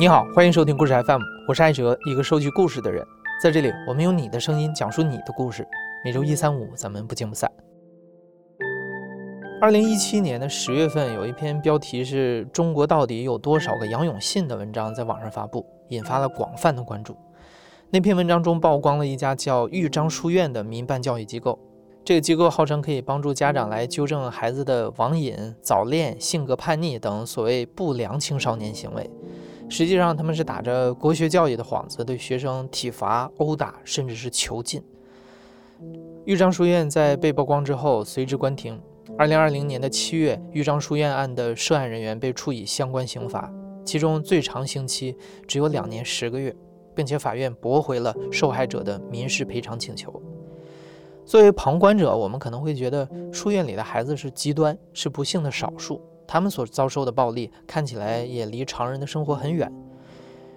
你好，欢迎收听故事 FM，我是艾哲，一个收集故事的人。在这里，我们用你的声音讲述你的故事。每周一、三、五，咱们不见不散。二零一七年的十月份，有一篇标题是中国到底有多少个杨永信的文章在网上发布，引发了广泛的关注。那篇文章中曝光了一家叫豫章书院的民办教育机构，这个机构号称可以帮助家长来纠正孩子的网瘾、早恋、性格叛逆等所谓不良青少年行为。实际上，他们是打着国学教育的幌子，对学生体罚、殴打，甚至是囚禁。豫章书院在被曝光之后随之关停。二零二零年的七月，豫章书院案的涉案人员被处以相关刑罚，其中最长刑期只有两年十个月，并且法院驳回了受害者的民事赔偿请求。作为旁观者，我们可能会觉得书院里的孩子是极端，是不幸的少数。他们所遭受的暴力看起来也离常人的生活很远，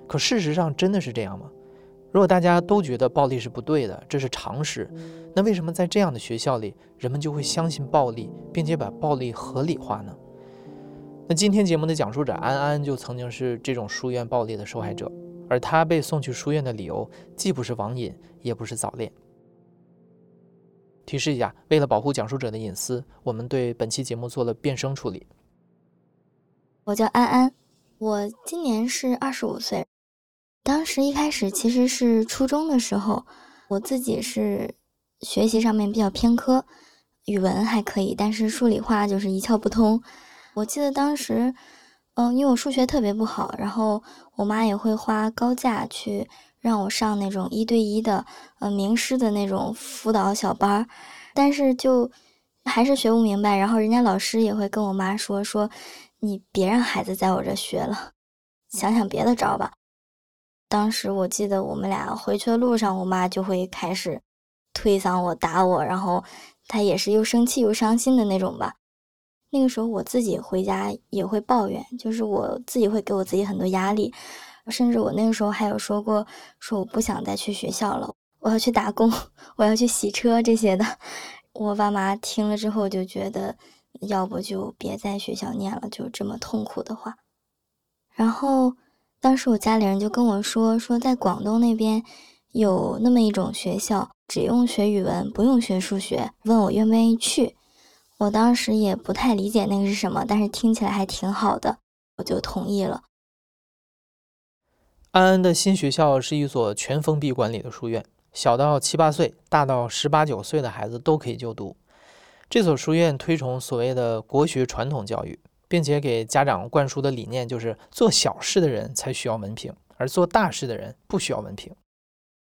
可事实上真的是这样吗？如果大家都觉得暴力是不对的，这是常识，那为什么在这样的学校里，人们就会相信暴力，并且把暴力合理化呢？那今天节目的讲述者安安就曾经是这种书院暴力的受害者，而他被送去书院的理由既不是网瘾，也不是早恋。提示一下，为了保护讲述者的隐私，我们对本期节目做了变声处理。我叫安安，我今年是二十五岁。当时一开始其实是初中的时候，我自己是学习上面比较偏科，语文还可以，但是数理化就是一窍不通。我记得当时，嗯，因为我数学特别不好，然后我妈也会花高价去让我上那种一对一的，呃，名师的那种辅导小班儿，但是就还是学不明白。然后人家老师也会跟我妈说说。你别让孩子在我这学了，想想别的招吧。当时我记得我们俩回去的路上，我妈就会开始推搡我、打我，然后她也是又生气又伤心的那种吧。那个时候我自己回家也会抱怨，就是我自己会给我自己很多压力，甚至我那个时候还有说过，说我不想再去学校了，我要去打工，我要去洗车这些的。我爸妈听了之后就觉得。要不就别在学校念了，就这么痛苦的话。然后当时我家里人就跟我说，说在广东那边有那么一种学校，只用学语文，不用学数学，问我愿不愿意去。我当时也不太理解那个是什么，但是听起来还挺好的，我就同意了。安安的新学校是一所全封闭管理的书院，小到七八岁，大到十八九岁的孩子都可以就读。这所书院推崇所谓的国学传统教育，并且给家长灌输的理念就是做小事的人才需要文凭，而做大事的人不需要文凭。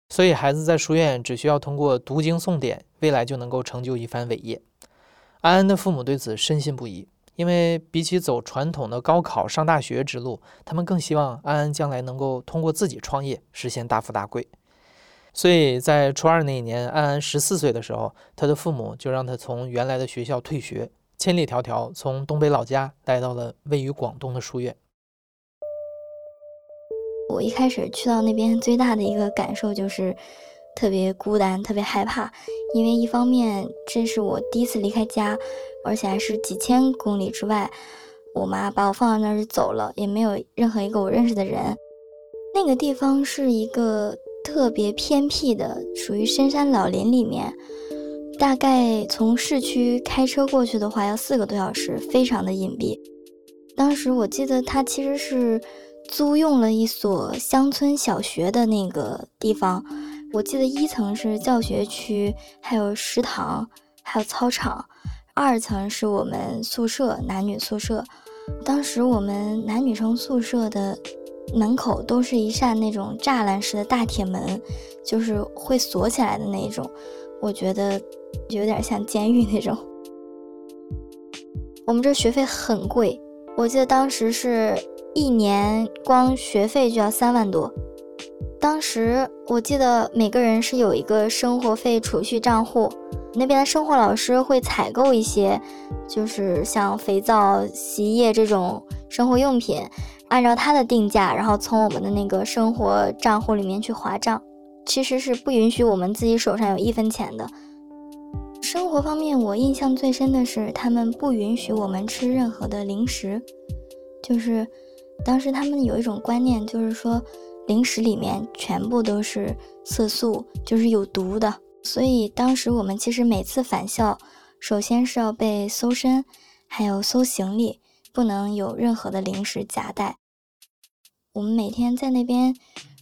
所以孩子在书院只需要通过读经诵典，未来就能够成就一番伟业。安安的父母对此深信不疑，因为比起走传统的高考上大学之路，他们更希望安安将来能够通过自己创业实现大富大贵。所以在初二那一年，安安十四岁的时候，他的父母就让他从原来的学校退学，千里迢迢从东北老家来到了位于广东的书院。我一开始去到那边，最大的一个感受就是特别孤单，特别害怕，因为一方面这是我第一次离开家，而且还是几千公里之外，我妈把我放到那儿就走了，也没有任何一个我认识的人。那个地方是一个。特别偏僻的，属于深山老林里面，大概从市区开车过去的话要四个多小时，非常的隐蔽。当时我记得他其实是租用了一所乡村小学的那个地方，我记得一层是教学区，还有食堂，还有操场，二层是我们宿舍，男女宿舍。当时我们男女生宿舍的。门口都是一扇那种栅栏式的大铁门，就是会锁起来的那种，我觉得有点像监狱那种。我们这学费很贵，我记得当时是一年光学费就要三万多。当时我记得每个人是有一个生活费储蓄账户，那边的生活老师会采购一些，就是像肥皂、洗衣液这种生活用品。按照他的定价，然后从我们的那个生活账户里面去划账，其实是不允许我们自己手上有一分钱的。生活方面，我印象最深的是他们不允许我们吃任何的零食，就是当时他们有一种观念，就是说零食里面全部都是色素，就是有毒的。所以当时我们其实每次返校，首先是要被搜身，还有搜行李，不能有任何的零食夹带。我们每天在那边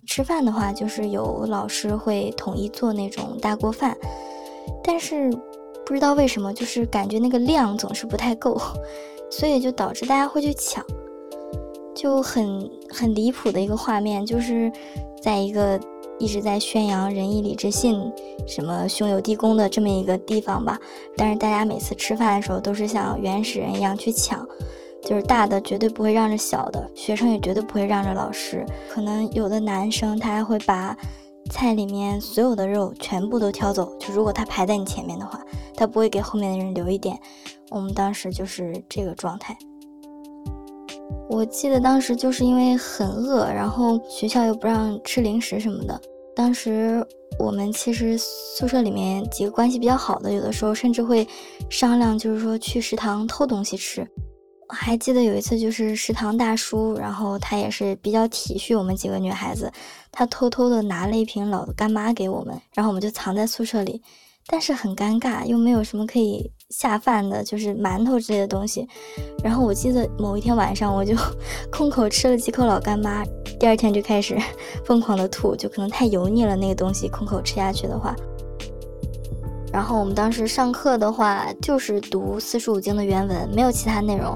吃饭的话，就是有老师会统一做那种大锅饭，但是不知道为什么，就是感觉那个量总是不太够，所以就导致大家会去抢。就很很离谱的一个画面，就是在一个一直在宣扬仁义礼智信、什么兄友弟恭的这么一个地方吧，但是大家每次吃饭的时候都是像原始人一样去抢，就是大的绝对不会让着小的，学生也绝对不会让着老师。可能有的男生他还会把菜里面所有的肉全部都挑走，就如果他排在你前面的话，他不会给后面的人留一点。我们当时就是这个状态。我记得当时就是因为很饿，然后学校又不让吃零食什么的。当时我们其实宿舍里面几个关系比较好的，有的时候甚至会商量，就是说去食堂偷东西吃。还记得有一次，就是食堂大叔，然后他也是比较体恤我们几个女孩子，他偷偷的拿了一瓶老干妈给我们，然后我们就藏在宿舍里。但是很尴尬，又没有什么可以下饭的，就是馒头之类的东西。然后我记得某一天晚上，我就 空口吃了几口老干妈，第二天就开始 疯狂的吐，就可能太油腻了那个东西，空口吃下去的话。然后我们当时上课的话，就是读四书五经的原文，没有其他内容。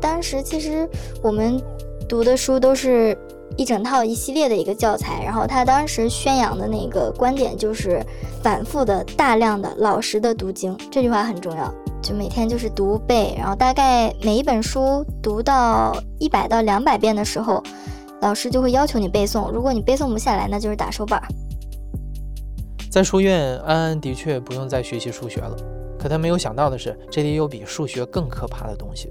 当时其实我们读的书都是。一整套一系列的一个教材，然后他当时宣扬的那个观点就是反复的、大量的、老实的读经，这句话很重要。就每天就是读背，然后大概每一本书读到一百到两百遍的时候，老师就会要求你背诵。如果你背诵不下来，那就是打手板。在书院，安安的确不用再学习数学了，可他没有想到的是，这里有比数学更可怕的东西。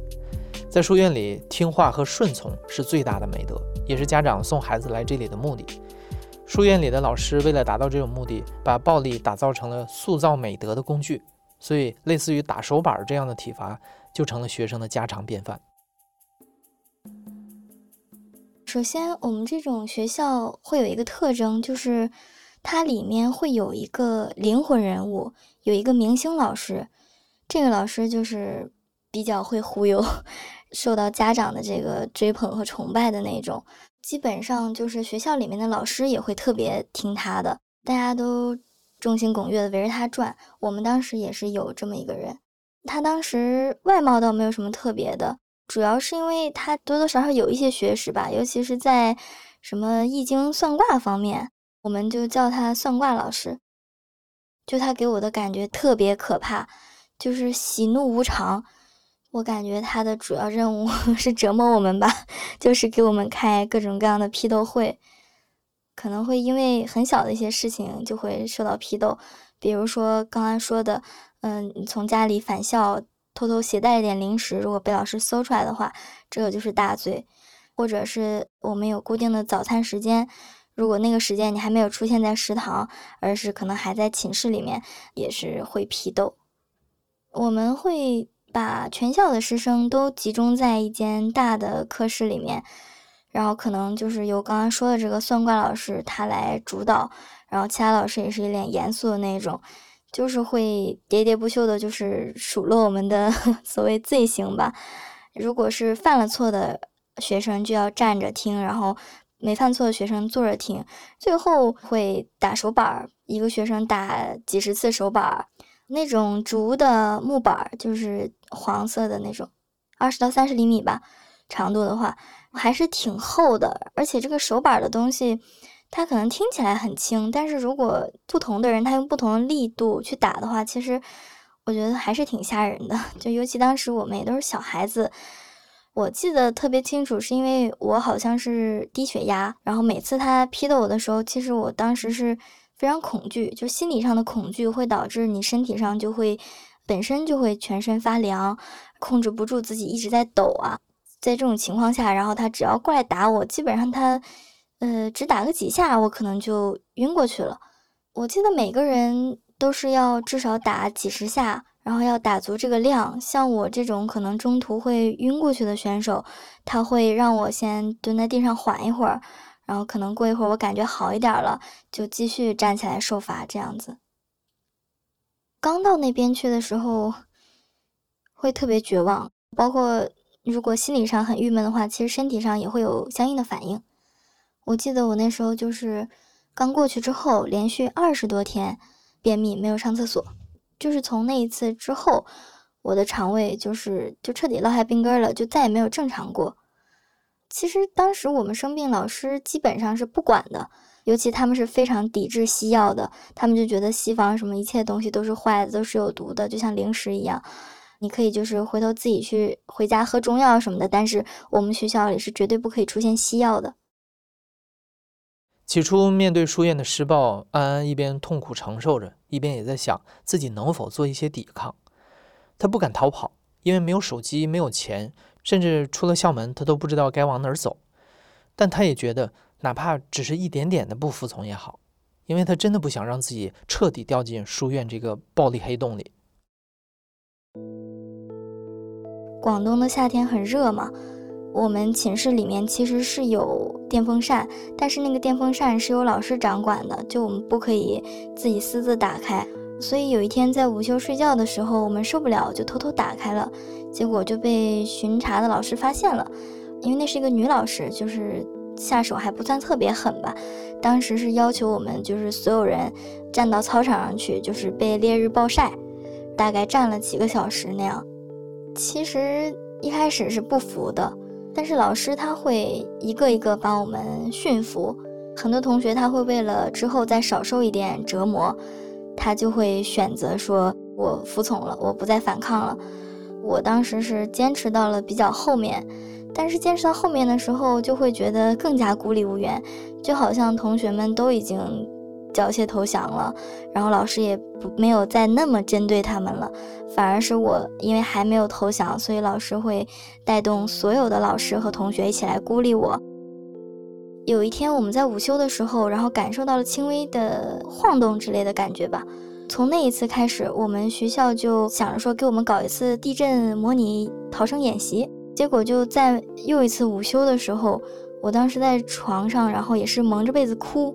在书院里，听话和顺从是最大的美德，也是家长送孩子来这里的目的。书院里的老师为了达到这种目的，把暴力打造成了塑造美德的工具，所以类似于打手板这样的体罚就成了学生的家常便饭。首先，我们这种学校会有一个特征，就是它里面会有一个灵魂人物，有一个明星老师，这个老师就是比较会忽悠。受到家长的这个追捧和崇拜的那种，基本上就是学校里面的老师也会特别听他的，大家都众星拱月的围着他转。我们当时也是有这么一个人，他当时外貌倒没有什么特别的，主要是因为他多多少少有一些学识吧，尤其是在什么易经算卦方面，我们就叫他算卦老师。就他给我的感觉特别可怕，就是喜怒无常。我感觉他的主要任务 是折磨我们吧，就是给我们开各种各样的批斗会，可能会因为很小的一些事情就会受到批斗，比如说刚刚说的，嗯，你从家里返校偷偷携带一点零食，如果被老师搜出来的话，这个就是大罪；或者是我们有固定的早餐时间，如果那个时间你还没有出现在食堂，而是可能还在寝室里面，也是会批斗。我们会。把全校的师生都集中在一间大的课室里面，然后可能就是由刚刚说的这个算卦老师他来主导，然后其他老师也是一脸严肃的那种，就是会喋喋不休的，就是数落我们的 所谓罪行吧。如果是犯了错的学生就要站着听，然后没犯错的学生坐着听，最后会打手板，一个学生打几十次手板。那种竹的木板，就是黄色的那种，二十到三十厘米吧，长度的话还是挺厚的。而且这个手板的东西，它可能听起来很轻，但是如果不同的人他用不同的力度去打的话，其实我觉得还是挺吓人的。就尤其当时我们也都是小孩子，我记得特别清楚，是因为我好像是低血压，然后每次他批斗我的时候，其实我当时是。非常恐惧，就心理上的恐惧会导致你身体上就会本身就会全身发凉，控制不住自己一直在抖啊。在这种情况下，然后他只要过来打我，基本上他呃只打个几下，我可能就晕过去了。我记得每个人都是要至少打几十下，然后要打足这个量。像我这种可能中途会晕过去的选手，他会让我先蹲在地上缓一会儿，然后可能过一会儿我感觉好一点了，就继续站起来受罚这样子。刚到那边去的时候，会特别绝望，包括如果心理上很郁闷的话，其实身体上也会有相应的反应。我记得我那时候就是刚过去之后，连续二十多天便秘，没有上厕所。就是从那一次之后，我的肠胃就是就彻底落下病根了，就再也没有正常过。其实当时我们生病，老师基本上是不管的，尤其他们是非常抵制西药的，他们就觉得西方什么一切东西都是坏的，都是有毒的，就像零食一样。你可以就是回头自己去回家喝中药什么的，但是我们学校里是绝对不可以出现西药的。起初面对书院的施暴，安安一边痛苦承受着，一边也在想自己能否做一些抵抗。他不敢逃跑，因为没有手机，没有钱，甚至出了校门，他都不知道该往哪儿走。但他也觉得，哪怕只是一点点的不服从也好，因为他真的不想让自己彻底掉进书院这个暴力黑洞里。广东的夏天很热嘛。我们寝室里面其实是有电风扇，但是那个电风扇是由老师掌管的，就我们不可以自己私自打开。所以有一天在午休睡觉的时候，我们受不了，就偷偷打开了，结果就被巡查的老师发现了。因为那是一个女老师，就是下手还不算特别狠吧。当时是要求我们就是所有人站到操场上去，就是被烈日暴晒，大概站了几个小时那样。其实一开始是不服的。但是老师他会一个一个帮我们驯服，很多同学他会为了之后再少受一点折磨，他就会选择说：“我服从了，我不再反抗了。”我当时是坚持到了比较后面，但是坚持到后面的时候，就会觉得更加孤立无援，就好像同学们都已经。缴械投降了，然后老师也不没有再那么针对他们了，反而是我因为还没有投降，所以老师会带动所有的老师和同学一起来孤立我。有一天我们在午休的时候，然后感受到了轻微的晃动之类的感觉吧。从那一次开始，我们学校就想着说给我们搞一次地震模拟逃生演习。结果就在又一次午休的时候，我当时在床上，然后也是蒙着被子哭。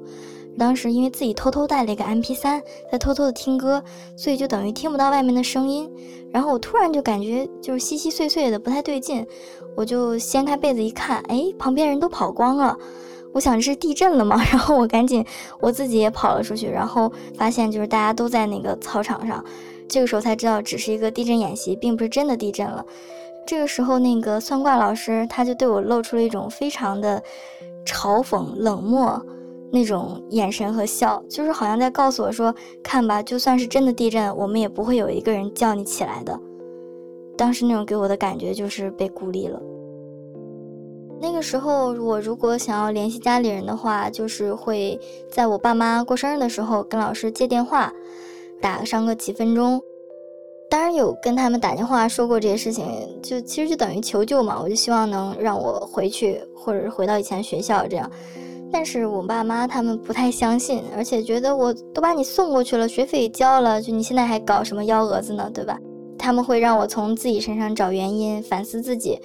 当时因为自己偷偷带了一个 MP3，在偷偷的听歌，所以就等于听不到外面的声音。然后我突然就感觉就是稀稀碎碎的，不太对劲。我就掀开被子一看，哎，旁边人都跑光了。我想这是地震了吗？然后我赶紧我自己也跑了出去，然后发现就是大家都在那个操场上。这个时候才知道只是一个地震演习，并不是真的地震了。这个时候那个算卦老师他就对我露出了一种非常的嘲讽、冷漠。那种眼神和笑，就是好像在告诉我说：“看吧，就算是真的地震，我们也不会有一个人叫你起来的。”当时那种给我的感觉就是被孤立了。那个时候，我如果想要联系家里人的话，就是会在我爸妈过生日的时候跟老师接电话，打上个几分钟。当然有跟他们打电话说过这些事情，就其实就等于求救嘛。我就希望能让我回去，或者是回到以前学校这样。但是我爸妈他们不太相信，而且觉得我都把你送过去了，学费也交了，就你现在还搞什么幺蛾子呢，对吧？他们会让我从自己身上找原因，反思自己。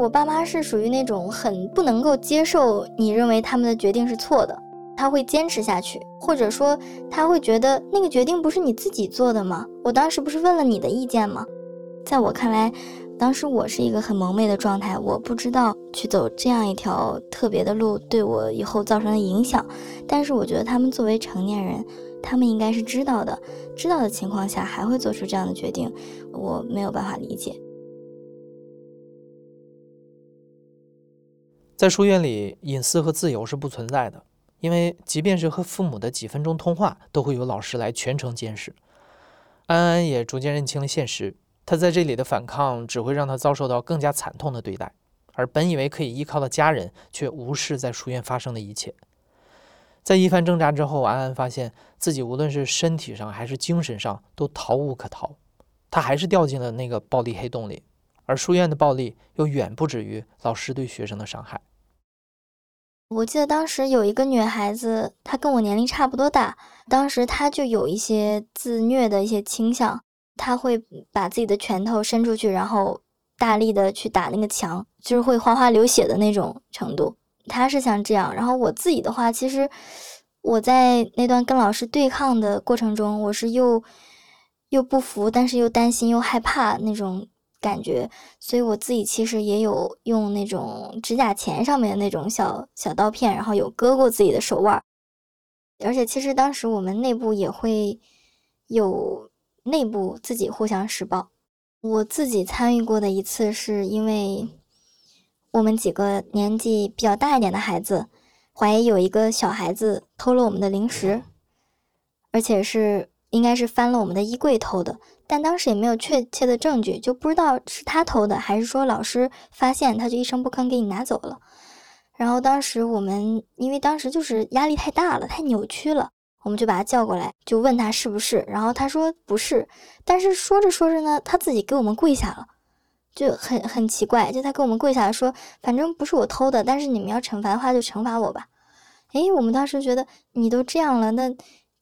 我爸妈是属于那种很不能够接受你认为他们的决定是错的，他会坚持下去，或者说他会觉得那个决定不是你自己做的吗？我当时不是问了你的意见吗？在我看来。当时我是一个很蒙昧的状态，我不知道去走这样一条特别的路对我以后造成的影响。但是我觉得他们作为成年人，他们应该是知道的，知道的情况下还会做出这样的决定，我没有办法理解。在书院里，隐私和自由是不存在的，因为即便是和父母的几分钟通话，都会有老师来全程监视。安安也逐渐认清了现实。他在这里的反抗只会让他遭受到更加惨痛的对待，而本以为可以依靠的家人却无视在书院发生的一切。在一番挣扎之后，安安发现自己无论是身体上还是精神上都逃无可逃，他还是掉进了那个暴力黑洞里。而书院的暴力又远不止于老师对学生的伤害。我记得当时有一个女孩子，她跟我年龄差不多大，当时她就有一些自虐的一些倾向。她会把自己的拳头伸出去，然后大力的去打那个墙，就是会哗哗流血的那种程度。她是像这样，然后我自己的话，其实我在那段跟老师对抗的过程中，我是又又不服，但是又担心又害怕那种感觉，所以我自己其实也有用那种指甲钳上面的那种小小刀片，然后有割过自己的手腕，而且其实当时我们内部也会有内部自己互相施暴，我自己参与过的一次是因为。我们几个年纪比较大一点的孩子，怀疑有一个小孩子偷了我们的零食，而且是应该是翻了我们的衣柜偷的，但当时也没有确切的证据，就不知道是他偷的，还是说老师发现他就一声不吭给你拿走了。然后当时我们因为当时就是压力太大了，太扭曲了，我们就把他叫过来，就问他是不是，然后他说不是，但是说着说着呢，他自己给我们跪下了。就很很奇怪，就他给我们跪下来说，反正不是我偷的，但是你们要惩罚的话就惩罚我吧。诶，我们当时觉得你都这样了，那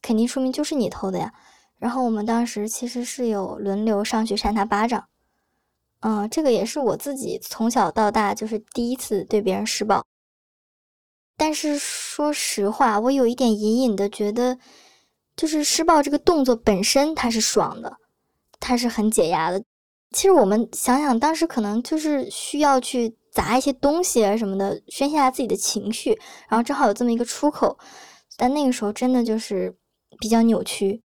肯定说明就是你偷的呀。然后我们当时其实是有轮流上去扇他巴掌，嗯，这个也是我自己从小到大就是第一次对别人施暴。但是说实话，我有一点隐隐的觉得，就是施暴这个动作本身它是爽的，它是很解压的。其实我们想想，当时可能就是需要去砸一些东西啊什么的，宣泄下自己的情绪，然后正好有这么一个出口。但那个时候真的就是比较扭曲。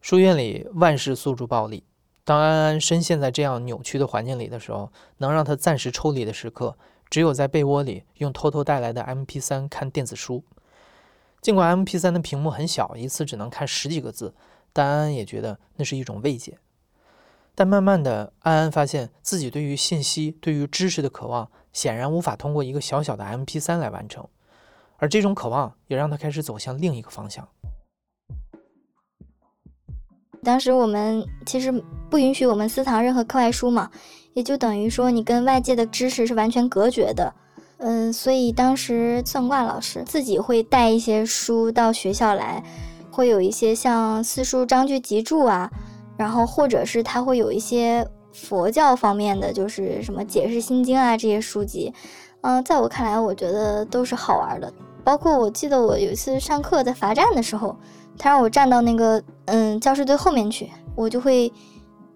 书院里万事诉诸暴力，当安安深陷在这样扭曲的环境里的时候，能让他暂时抽离的时刻，只有在被窝里用偷偷带来的 MP3 看电子书。尽管 MP3 的屏幕很小，一次只能看十几个字，但安安也觉得那是一种慰藉。但慢慢的，安安发现自己对于信息、对于知识的渴望，显然无法通过一个小小的 MP3 来完成，而这种渴望也让他开始走向另一个方向。当时我们其实不允许我们私藏任何课外书嘛，也就等于说你跟外界的知识是完全隔绝的。嗯，所以当时算卦老师自己会带一些书到学校来，会有一些像四书章句集注啊。然后，或者是他会有一些佛教方面的，就是什么解释心经啊这些书籍，嗯，在我看来，我觉得都是好玩的。包括我记得我有一次上课在罚站的时候，他让我站到那个嗯教师队后面去，我就会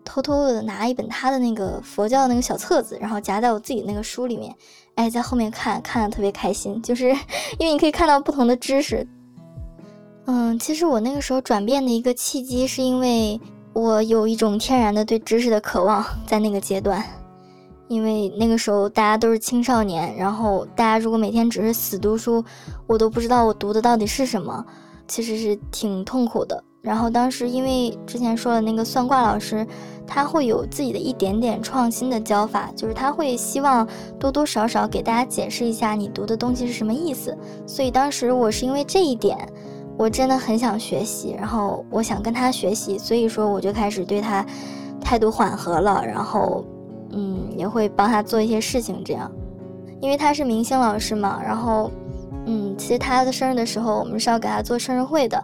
偷偷的拿一本他的那个佛教那个小册子，然后夹在我自己那个书里面，哎，在后面看看的特别开心，就是因为你可以看到不同的知识。嗯，其实我那个时候转变的一个契机是因为。我有一种天然的对知识的渴望，在那个阶段，因为那个时候大家都是青少年，然后大家如果每天只是死读书，我都不知道我读的到底是什么，其实是挺痛苦的。然后当时因为之前说的那个算卦老师，他会有自己的一点点创新的教法，就是他会希望多多少少给大家解释一下你读的东西是什么意思。所以当时我是因为这一点。我真的很想学习，然后我想跟他学习，所以说我就开始对他态度缓和了，然后嗯也会帮他做一些事情，这样，因为他是明星老师嘛，然后嗯其实他的生日的时候我们是要给他做生日会的，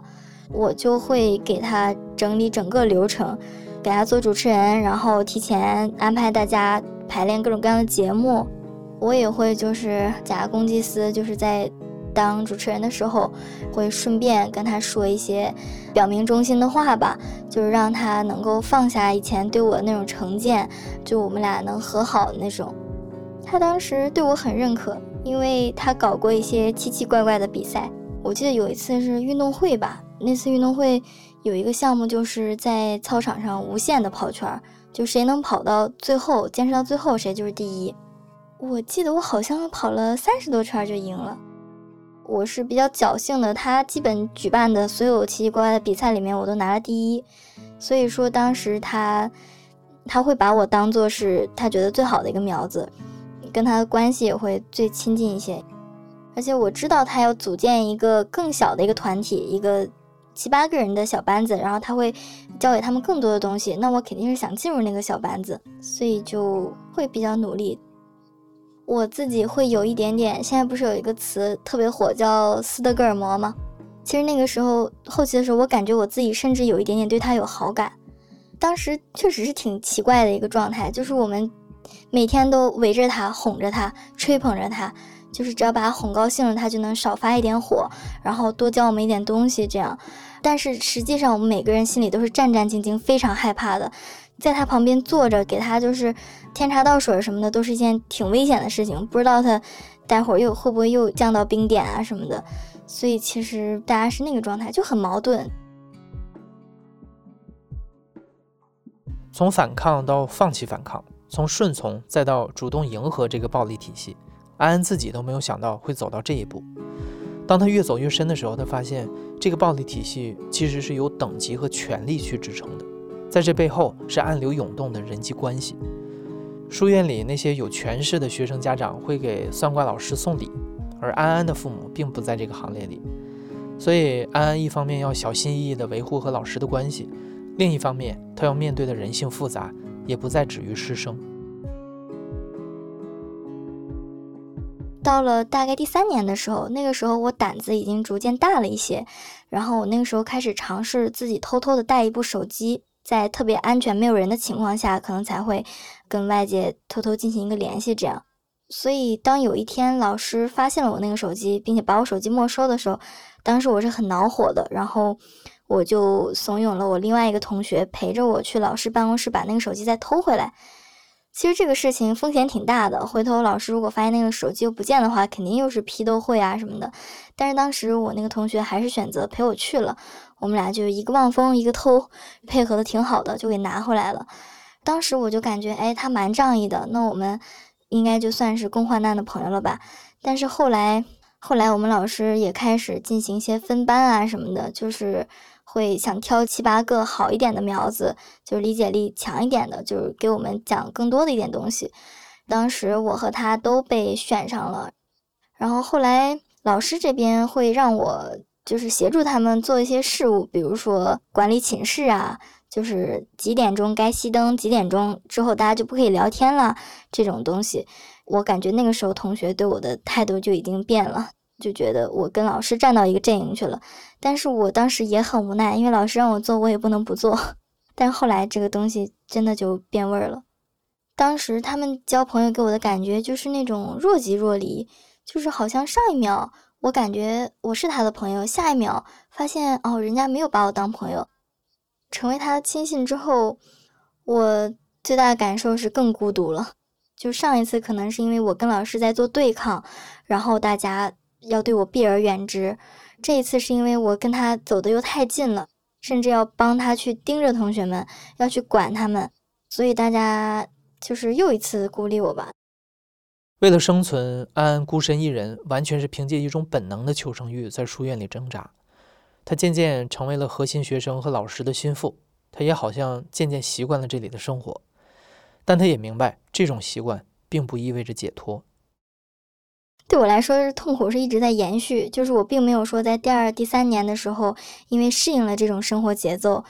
我就会给他整理整个流程，给他做主持人，然后提前安排大家排练各种各样的节目，我也会就是假公济私，就是在。当主持人的时候，会顺便跟他说一些表明忠心的话吧，就是让他能够放下以前对我的那种成见，就我们俩能和好那种。他当时对我很认可，因为他搞过一些奇奇怪怪的比赛。我记得有一次是运动会吧，那次运动会有一个项目就是在操场上无限的跑圈，就谁能跑到最后，坚持到最后，谁就是第一。我记得我好像跑了三十多圈就赢了。我是比较侥幸的，他基本举办的所有奇奇怪怪的比赛里面，我都拿了第一，所以说当时他他会把我当做是他觉得最好的一个苗子，跟他的关系也会最亲近一些，而且我知道他要组建一个更小的一个团体，一个七八个人的小班子，然后他会教给他们更多的东西，那我肯定是想进入那个小班子，所以就会比较努力。我自己会有一点点，现在不是有一个词特别火叫斯德哥尔摩吗？其实那个时候后期的时候，我感觉我自己甚至有一点点对他有好感。当时确实是挺奇怪的一个状态，就是我们每天都围着他哄着他，吹捧着他，就是只要把他哄高兴了，他就能少发一点火，然后多教我们一点东西这样。但是实际上，我们每个人心里都是战战兢兢，非常害怕的。在他旁边坐着，给他就是添茶倒水什么的，都是一件挺危险的事情。不知道他待会儿又会不会又降到冰点啊什么的。所以其实大家是那个状态，就很矛盾。从反抗到放弃反抗，从顺从再到主动迎合这个暴力体系，安安自己都没有想到会走到这一步。当他越走越深的时候，他发现这个暴力体系其实是由等级和权力去支撑的，在这背后是暗流涌动的人际关系。书院里那些有权势的学生家长会给算卦老师送礼，而安安的父母并不在这个行列里，所以安安一方面要小心翼翼地维护和老师的关系，另一方面他要面对的人性复杂也不再止于师生。到了大概第三年的时候，那个时候我胆子已经逐渐大了一些，然后我那个时候开始尝试自己偷偷的带一部手机，在特别安全、没有人的情况下，可能才会跟外界偷偷进行一个联系。这样，所以当有一天老师发现了我那个手机，并且把我手机没收的时候，当时我是很恼火的，然后我就怂恿了我另外一个同学陪着我去老师办公室把那个手机再偷回来。其实这个事情风险挺大的，回头老师如果发现那个手机又不见的话，肯定又是批斗会啊什么的。但是当时我那个同学还是选择陪我去了，我们俩就一个望风一个偷，配合的挺好的，就给拿回来了。当时我就感觉，哎，他蛮仗义的，那我们应该就算是共患难的朋友了吧。但是后来，后来我们老师也开始进行一些分班啊什么的，就是。会想挑七八个好一点的苗子，就是理解力强一点的，就是给我们讲更多的一点东西。当时我和他都被选上了，然后后来老师这边会让我就是协助他们做一些事务，比如说管理寝室啊，就是几点钟该熄灯，几点钟之后大家就不可以聊天了这种东西。我感觉那个时候同学对我的态度就已经变了。就觉得我跟老师站到一个阵营去了，但是我当时也很无奈，因为老师让我做，我也不能不做。但后来这个东西真的就变味儿了。当时他们交朋友给我的感觉就是那种若即若离，就是好像上一秒我感觉我是他的朋友，下一秒发现哦，人家没有把我当朋友。成为他的亲信之后，我最大的感受是更孤独了。就上一次可能是因为我跟老师在做对抗，然后大家。要对我避而远之，这一次是因为我跟他走的又太近了，甚至要帮他去盯着同学们，要去管他们，所以大家就是又一次孤立我吧。为了生存，安安孤身一人，完全是凭借一种本能的求生欲在书院里挣扎。他渐渐成为了核心学生和老师的心腹，他也好像渐渐习惯了这里的生活，但他也明白这种习惯并不意味着解脱。对我来说，是痛苦是一直在延续。就是我并没有说在第二、第三年的时候，因为适应了这种生活节奏，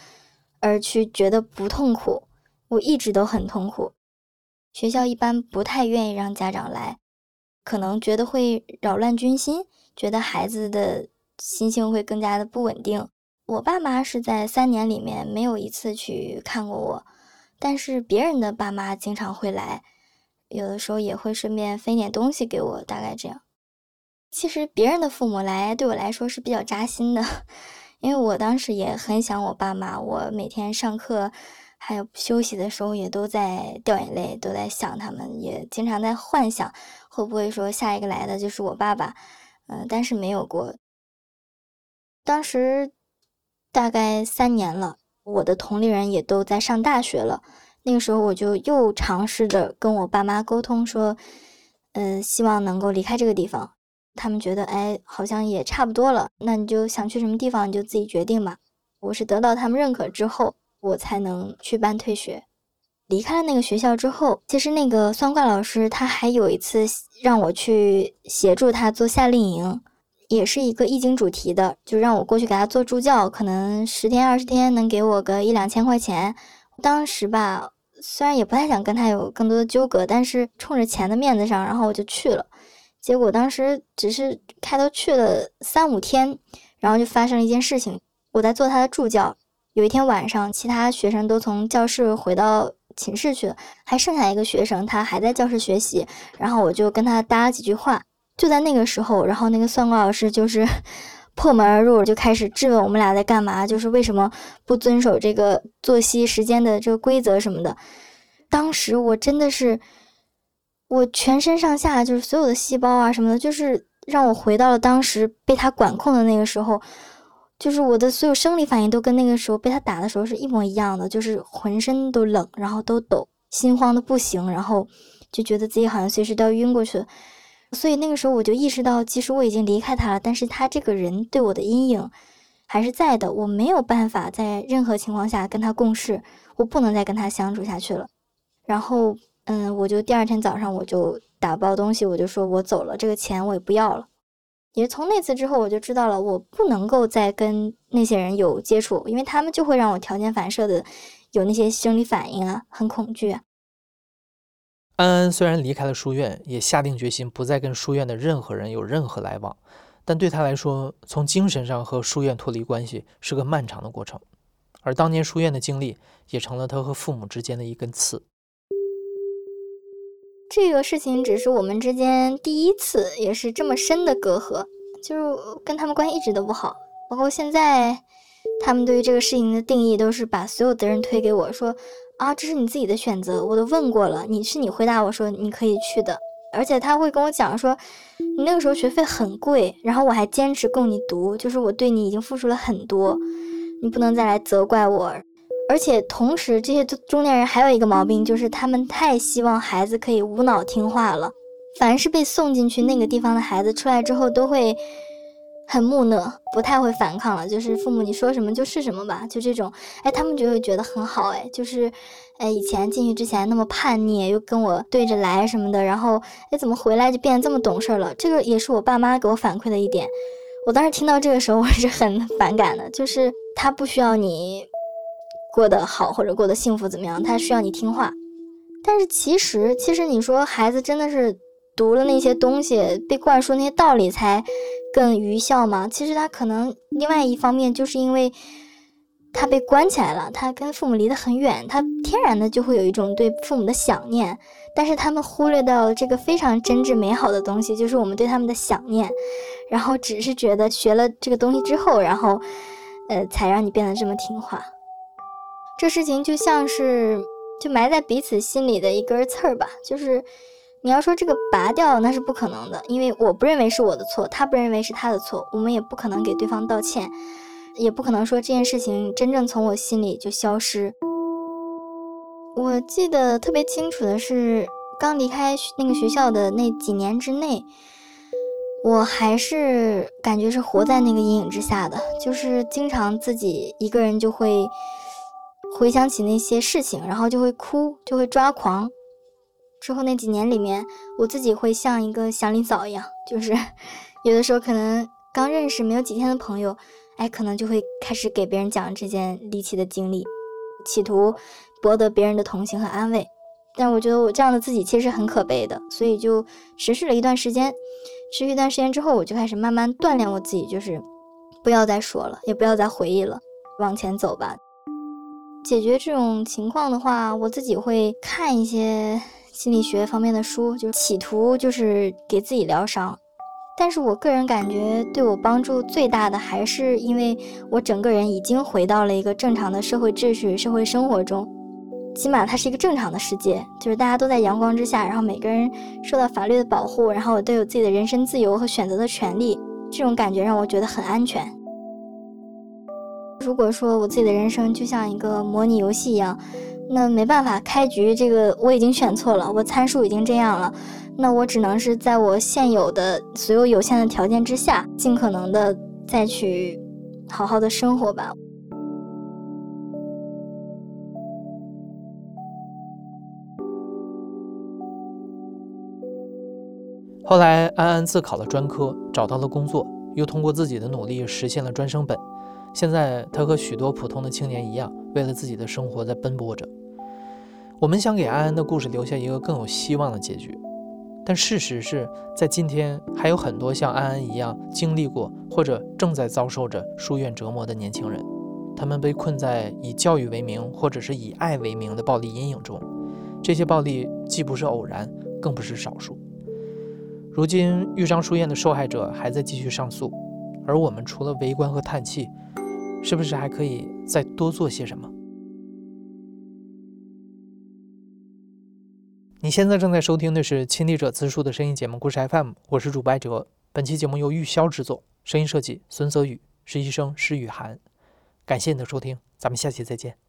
而去觉得不痛苦。我一直都很痛苦。学校一般不太愿意让家长来，可能觉得会扰乱军心，觉得孩子的心性会更加的不稳定。我爸妈是在三年里面没有一次去看过我，但是别人的爸妈经常会来。有的时候也会顺便分点东西给我，大概这样。其实别人的父母来对我来说是比较扎心的，因为我当时也很想我爸妈。我每天上课还有休息的时候也都在掉眼泪，都在想他们，也经常在幻想会不会说下一个来的就是我爸爸。嗯，但是没有过。当时大概三年了，我的同龄人也都在上大学了。那个时候我就又尝试着跟我爸妈沟通，说，呃，希望能够离开这个地方。他们觉得，哎，好像也差不多了。那你就想去什么地方，你就自己决定吧。我是得到他们认可之后，我才能去办退学。离开了那个学校之后，其实那个算卦老师他还有一次让我去协助他做夏令营，也是一个易经主题的，就让我过去给他做助教，可能十天二十天能给我个一两千块钱。当时吧。虽然也不太想跟他有更多的纠葛，但是冲着钱的面子上，然后我就去了。结果当时只是开头去了三五天，然后就发生了一件事情，我在做他的助教。有一天晚上，其他学生都从教室回到寝室去了，还剩下一个学生，他还在教室学习。然后我就跟他搭了几句话。就在那个时候，然后那个算卦老师就是 破门而入，就开始质问我们俩在干嘛，就是为什么不遵守这个作息时间的这个规则什么的。当时我真的是，我全身上下就是所有的细胞啊什么的，就是让我回到了当时被他管控的那个时候，就是我的所有生理反应都跟那个时候被他打的时候是一模一样的，就是浑身都冷，然后都抖，心慌的不行，然后就觉得自己好像随时都要晕过去。所以那个时候我就意识到，即使我已经离开他了，但是他这个人对我的阴影还是在的，我没有办法在任何情况下跟他共事，我不能再跟他相处下去了。然后，嗯，我就第二天早上我就打包东西，我就说我走了，这个钱我也不要了。也从那次之后，我就知道了，我不能够再跟那些人有接触，因为他们就会让我条件反射的有那些生理反应啊，很恐惧。安安虽然离开了书院，也下定决心不再跟书院的任何人有任何来往，但对他来说，从精神上和书院脱离关系是个漫长的过程，而当年书院的经历也成了他和父母之间的一根刺。这个事情只是我们之间第一次，也是这么深的隔阂，就是跟他们关系一直都不好。包括现在，他们对于这个事情的定义都是把所有责任推给我，说啊，这是你自己的选择，我都问过了，你是你回答我说你可以去的，而且他会跟我讲说，你那个时候学费很贵，然后我还坚持供你读，就是我对你已经付出了很多，你不能再来责怪我。而且同时，这些中年人还有一个毛病，就是他们太希望孩子可以无脑听话了。凡是被送进去那个地方的孩子，出来之后都会很木讷，不太会反抗了。就是父母你说什么就是什么吧，就这种。哎，他们就会觉得很好。哎，就是，哎，以前进去之前那么叛逆，又跟我对着来什么的，然后，哎，怎么回来就变得这么懂事了？这个也是我爸妈给我反馈的一点。我当时听到这个时候，我是很反感的，就是他不需要你。过得好或者过得幸福怎么样？他需要你听话，但是其实，其实你说孩子真的是读了那些东西，被灌输那些道理才更愚孝吗？其实他可能另外一方面就是因为他被关起来了，他跟父母离得很远，他天然的就会有一种对父母的想念，但是他们忽略到了这个非常真挚美好的东西，就是我们对他们的想念，然后只是觉得学了这个东西之后，然后呃，才让你变得这么听话。这事情就像是就埋在彼此心里的一根刺儿吧，就是你要说这个拔掉那是不可能的，因为我不认为是我的错，他不认为是他的错，我们也不可能给对方道歉，也不可能说这件事情真正从我心里就消失。我记得特别清楚的是，刚离开那个学校的那几年之内，我还是感觉是活在那个阴影之下的，就是经常自己一个人就会。回想起那些事情，然后就会哭，就会抓狂。之后那几年里面，我自己会像一个祥林嫂一样，就是 有的时候可能刚认识没有几天的朋友，哎，可能就会开始给别人讲这件离奇的经历，企图博得别人的同情和安慰。但我觉得我这样的自己其实很可悲的，所以就持续了一段时间。持续一段时间之后，我就开始慢慢锻炼我自己，就是不要再说了，也不要再回忆了，往前走吧。解决这种情况的话，我自己会看一些心理学方面的书，就企图就是给自己疗伤。但是我个人感觉对我帮助最大的，还是因为我整个人已经回到了一个正常的社会秩序、社会生活中，起码它是一个正常的世界，就是大家都在阳光之下，然后每个人受到法律的保护，然后我都有自己的人身自由和选择的权利，这种感觉让我觉得很安全。如果说我自己的人生就像一个模拟游戏一样，那没办法，开局这个我已经选错了，我参数已经这样了，那我只能是在我现有的所有有限的条件之下，尽可能的再去好好的生活吧。后来，安安自考了专科，找到了工作，又通过自己的努力实现了专升本。现在他和许多普通的青年一样，为了自己的生活在奔波着。我们想给安安的故事留下一个更有希望的结局。但事实是在今天，还有很多像安安一样经历过或者正在遭受着书院折磨的年轻人，他们被困在以教育为名或者是以爱为名的暴力阴影中。这些暴力既不是偶然，更不是少数。如今，豫章书院的受害者还在继续上诉，而我们除了围观和叹气，是不是还可以再多做些什么？你现在正在收听的是亲历者自述的声音节目《故事 FM》，我是主播哲。本期节目由玉箫制作，声音设计孙泽宇，实习生施雨涵。感谢你的收听，咱们下期再见。